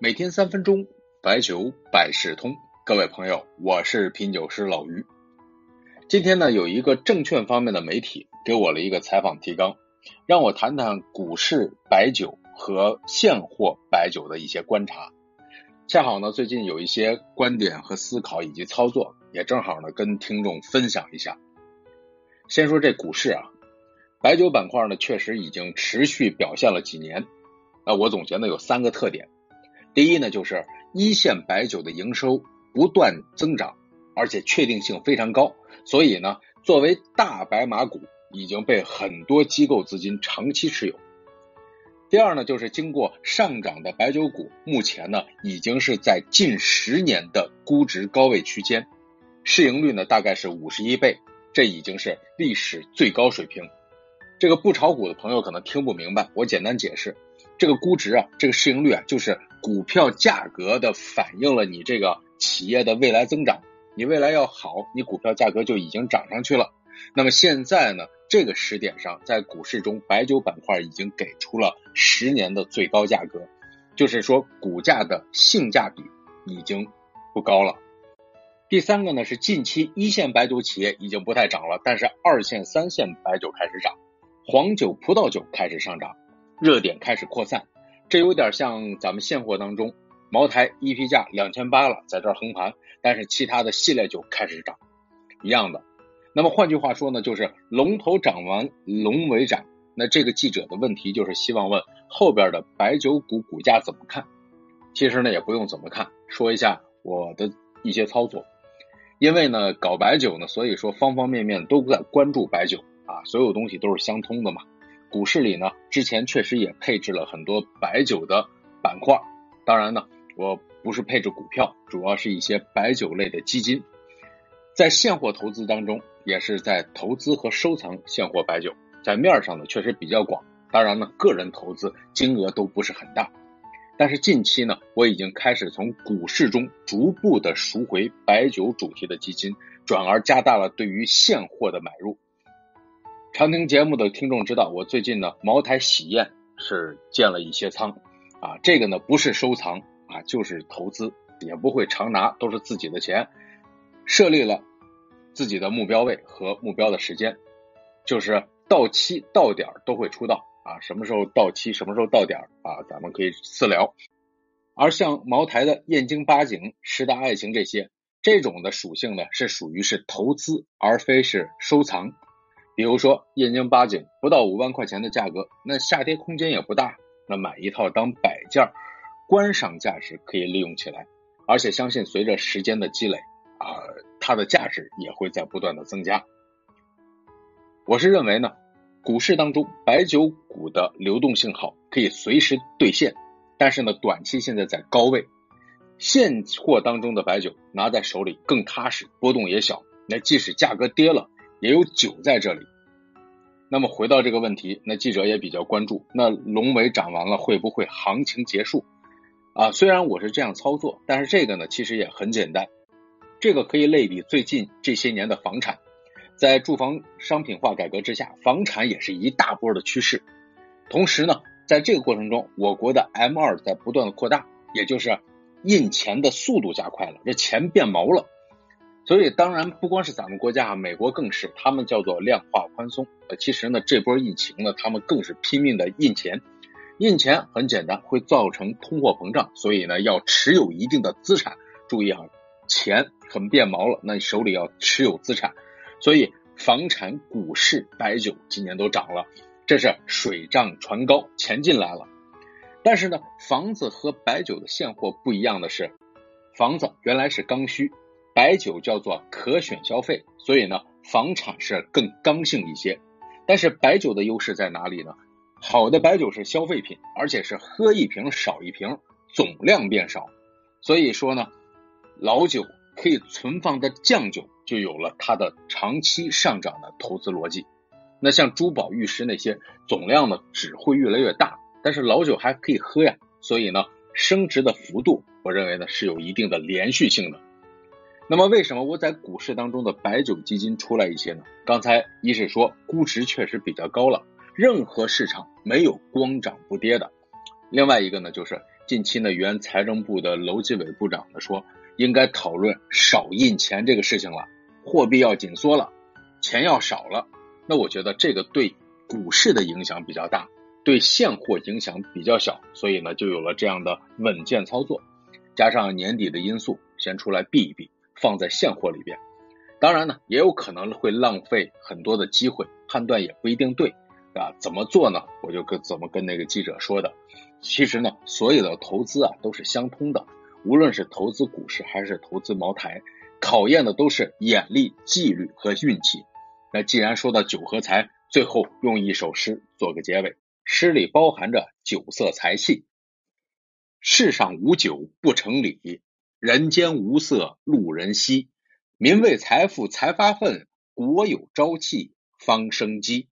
每天三分钟，白酒百事通。各位朋友，我是品酒师老于。今天呢，有一个证券方面的媒体给我了一个采访提纲，让我谈谈股市白酒和现货白酒的一些观察。恰好呢，最近有一些观点和思考以及操作，也正好呢跟听众分享一下。先说这股市啊，白酒板块呢确实已经持续表现了几年。那我总结呢有三个特点。第一呢，就是一线白酒的营收不断增长，而且确定性非常高，所以呢，作为大白马股已经被很多机构资金长期持有。第二呢，就是经过上涨的白酒股，目前呢已经是在近十年的估值高位区间，市盈率呢大概是五十一倍，这已经是历史最高水平。这个不炒股的朋友可能听不明白，我简单解释，这个估值啊，这个市盈率啊，就是。股票价格的反映了你这个企业的未来增长，你未来要好，你股票价格就已经涨上去了。那么现在呢，这个时点上，在股市中，白酒板块已经给出了十年的最高价格，就是说股价的性价比已经不高了。第三个呢是近期一线白酒企业已经不太涨了，但是二线、三线白酒开始涨，黄酒、葡萄酒开始上涨，热点开始扩散。这有点像咱们现货当中，茅台一批价两千八了，在这横盘，但是其他的系列酒开始涨，一样的。那么换句话说呢，就是龙头涨完龙尾涨。那这个记者的问题就是希望问后边的白酒股股价怎么看？其实呢也不用怎么看，说一下我的一些操作。因为呢搞白酒呢，所以说方方面面都在关注白酒啊，所有东西都是相通的嘛。股市里呢，之前确实也配置了很多白酒的板块，当然呢，我不是配置股票，主要是一些白酒类的基金。在现货投资当中，也是在投资和收藏现货白酒，在面上呢确实比较广。当然呢，个人投资金额都不是很大，但是近期呢，我已经开始从股市中逐步的赎回白酒主题的基金，转而加大了对于现货的买入。常听节目的听众知道，我最近呢，茅台喜宴是建了一些仓，啊，这个呢不是收藏啊，就是投资，也不会常拿，都是自己的钱，设立了自己的目标位和目标的时间，就是到期到点都会出道啊，什么时候到期，什么时候到点啊，咱们可以私聊。而像茅台的燕京八景、十大爱情这些，这种的属性呢，是属于是投资，而非是收藏。比如说燕京八景不到五万块钱的价格，那下跌空间也不大，那买一套当摆件，观赏价值可以利用起来，而且相信随着时间的积累啊，它的价值也会在不断的增加。我是认为呢，股市当中白酒股的流动性好，可以随时兑现，但是呢，短期现在在高位，现货当中的白酒拿在手里更踏实，波动也小，那即使价格跌了。也有酒在这里。那么回到这个问题，那记者也比较关注，那龙尾涨完了会不会行情结束？啊，虽然我是这样操作，但是这个呢其实也很简单，这个可以类比最近这些年的房产，在住房商品化改革之下，房产也是一大波的趋势。同时呢，在这个过程中，我国的 M 二在不断的扩大，也就是印钱的速度加快了，这钱变毛了。所以，当然不光是咱们国家啊，美国更是，他们叫做量化宽松。呃，其实呢，这波疫情呢，他们更是拼命的印钱。印钱很简单，会造成通货膨胀，所以呢，要持有一定的资产。注意啊，钱很变毛了，那你手里要持有资产。所以，房产、股市、白酒今年都涨了，这是水涨船高，钱进来了。但是呢，房子和白酒的现货不一样的是，房子原来是刚需。白酒叫做可选消费，所以呢，房产是更刚性一些。但是白酒的优势在哪里呢？好的白酒是消费品，而且是喝一瓶少一瓶，总量变少。所以说呢，老酒可以存放的酱酒就有了它的长期上涨的投资逻辑。那像珠宝玉石那些总量呢只会越来越大，但是老酒还可以喝呀，所以呢，升值的幅度我认为呢是有一定的连续性的。那么为什么我在股市当中的白酒基金出来一些呢？刚才一是说估值确实比较高了，任何市场没有光涨不跌的。另外一个呢，就是近期呢，原财政部的楼继伟部长呢说，应该讨论少印钱这个事情了，货币要紧缩了，钱要少了。那我觉得这个对股市的影响比较大，对现货影响比较小，所以呢，就有了这样的稳健操作。加上年底的因素，先出来避一避，放在现货里边。当然呢，也有可能会浪费很多的机会，判断也不一定对。啊，怎么做呢？我就跟怎么跟那个记者说的。其实呢，所有的投资啊都是相通的，无论是投资股市还是投资茅台，考验的都是眼力、纪律和运气。那既然说到酒和财，最后用一首诗做个结尾，诗里包含着酒色财气。世上无酒不成礼，人间无色路人稀。民为财富财发愤，国有朝气方生机。